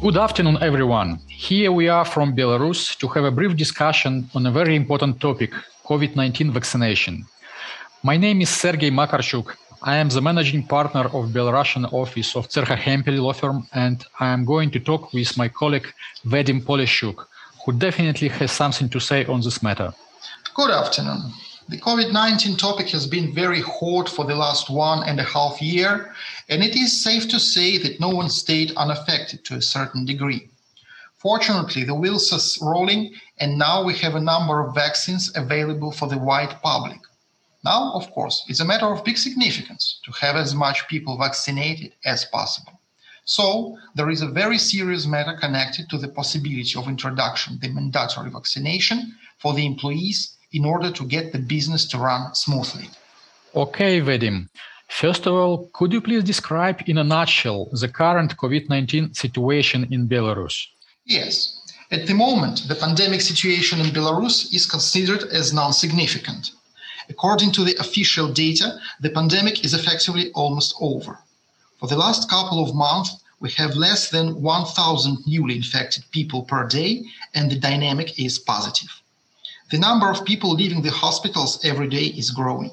Good afternoon, everyone. Here we are from Belarus to have a brief discussion on a very important topic COVID 19 vaccination. My name is Sergei Makarchuk. I am the managing partner of Belarusian office of Tserha Hempel law firm, and I am going to talk with my colleague Vadim Poleschuk, who definitely has something to say on this matter. Good afternoon. The COVID 19 topic has been very hot for the last one and a half year, and it is safe to say that no one stayed unaffected to a certain degree. Fortunately, the wheels are rolling, and now we have a number of vaccines available for the wide public. Now, of course, it's a matter of big significance to have as much people vaccinated as possible. So, there is a very serious matter connected to the possibility of introduction the mandatory vaccination for the employees in order to get the business to run smoothly. Okay, Vadim. First of all, could you please describe in a nutshell the current COVID 19 situation in Belarus? Yes. At the moment, the pandemic situation in Belarus is considered as non significant. According to the official data, the pandemic is effectively almost over. For the last couple of months, we have less than 1,000 newly infected people per day, and the dynamic is positive. The number of people leaving the hospitals every day is growing.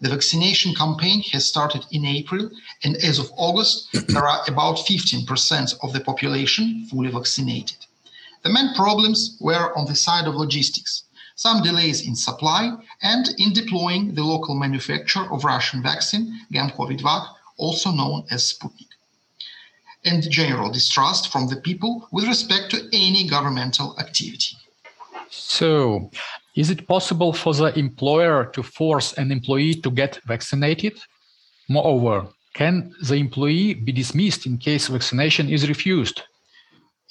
The vaccination campaign has started in April, and as of August, there are about 15% of the population fully vaccinated. The main problems were on the side of logistics, some delays in supply, and in deploying the local manufacturer of Russian vaccine, Gam-COVID-Vac, also known as Sputnik, and general distrust from the people with respect to any governmental activity. So, is it possible for the employer to force an employee to get vaccinated? Moreover, can the employee be dismissed in case vaccination is refused?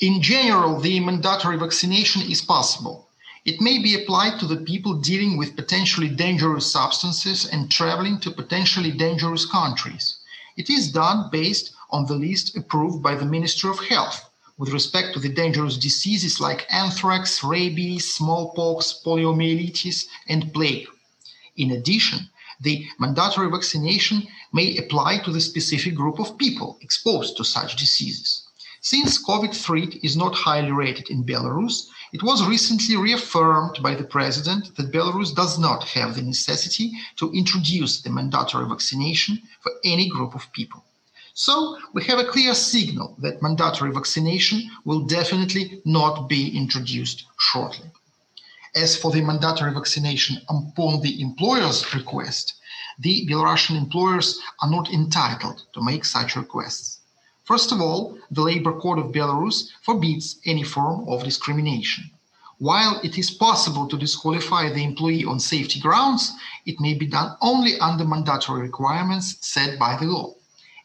In general, the mandatory vaccination is possible. It may be applied to the people dealing with potentially dangerous substances and traveling to potentially dangerous countries. It is done based on the list approved by the Ministry of Health with respect to the dangerous diseases like anthrax, rabies, smallpox, poliomyelitis, and plague. In addition, the mandatory vaccination may apply to the specific group of people exposed to such diseases. Since COVID threat is not highly rated in Belarus, it was recently reaffirmed by the president that Belarus does not have the necessity to introduce the mandatory vaccination for any group of people. So we have a clear signal that mandatory vaccination will definitely not be introduced shortly. As for the mandatory vaccination upon the employer's request, the Belarusian employers are not entitled to make such requests. First of all, the Labor Code of Belarus forbids any form of discrimination. While it is possible to disqualify the employee on safety grounds, it may be done only under mandatory requirements set by the law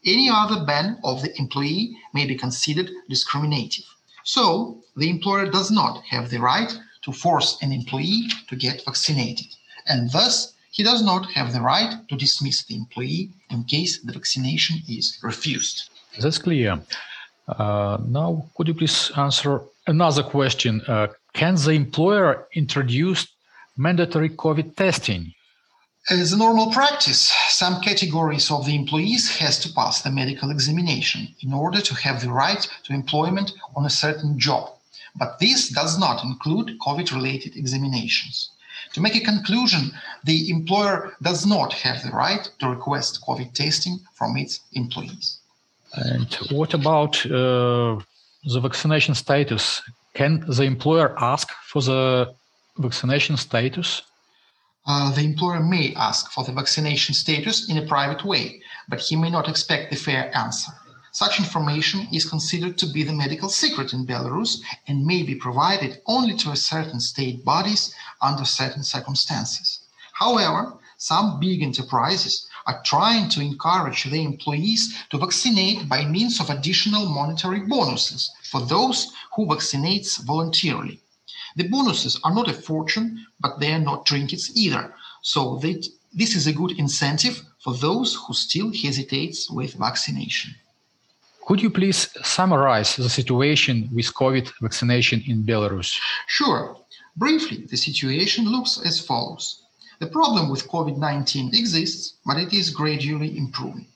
any other ban of the employee may be considered discriminative. So, the employer does not have the right to force an employee to get vaccinated, and thus he does not have the right to dismiss the employee in case the vaccination is refused. That's clear. Uh, now, could you please answer another question? Uh, can the employer introduce mandatory COVID testing? As a normal practice, some categories of the employees has to pass the medical examination in order to have the right to employment on a certain job. But this does not include COVID-related examinations. To make a conclusion, the employer does not have the right to request COVID testing from its employees. And what about uh, the vaccination status? Can the employer ask for the vaccination status uh, the employer may ask for the vaccination status in a private way, but he may not expect the fair answer. Such information is considered to be the medical secret in Belarus and may be provided only to a certain state bodies under certain circumstances. However, some big enterprises are trying to encourage their employees to vaccinate by means of additional monetary bonuses for those who vaccinates voluntarily. The bonuses are not a fortune, but they are not trinkets either. So that this is a good incentive for those who still hesitates with vaccination. Could you please summarize the situation with COVID vaccination in Belarus? Sure. Briefly, the situation looks as follows. The problem with COVID 19 exists, but it is gradually improving.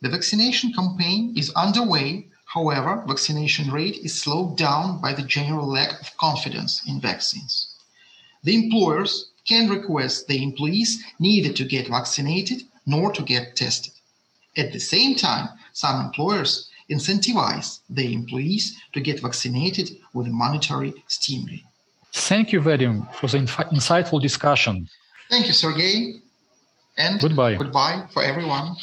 The vaccination campaign is underway However, vaccination rate is slowed down by the general lack of confidence in vaccines. The employers can request the employees neither to get vaccinated nor to get tested. At the same time, some employers incentivize the employees to get vaccinated with a monetary stimuli. Thank you, Vadim, for the inf- insightful discussion. Thank you, Sergei. And Goodbye. Goodbye for everyone.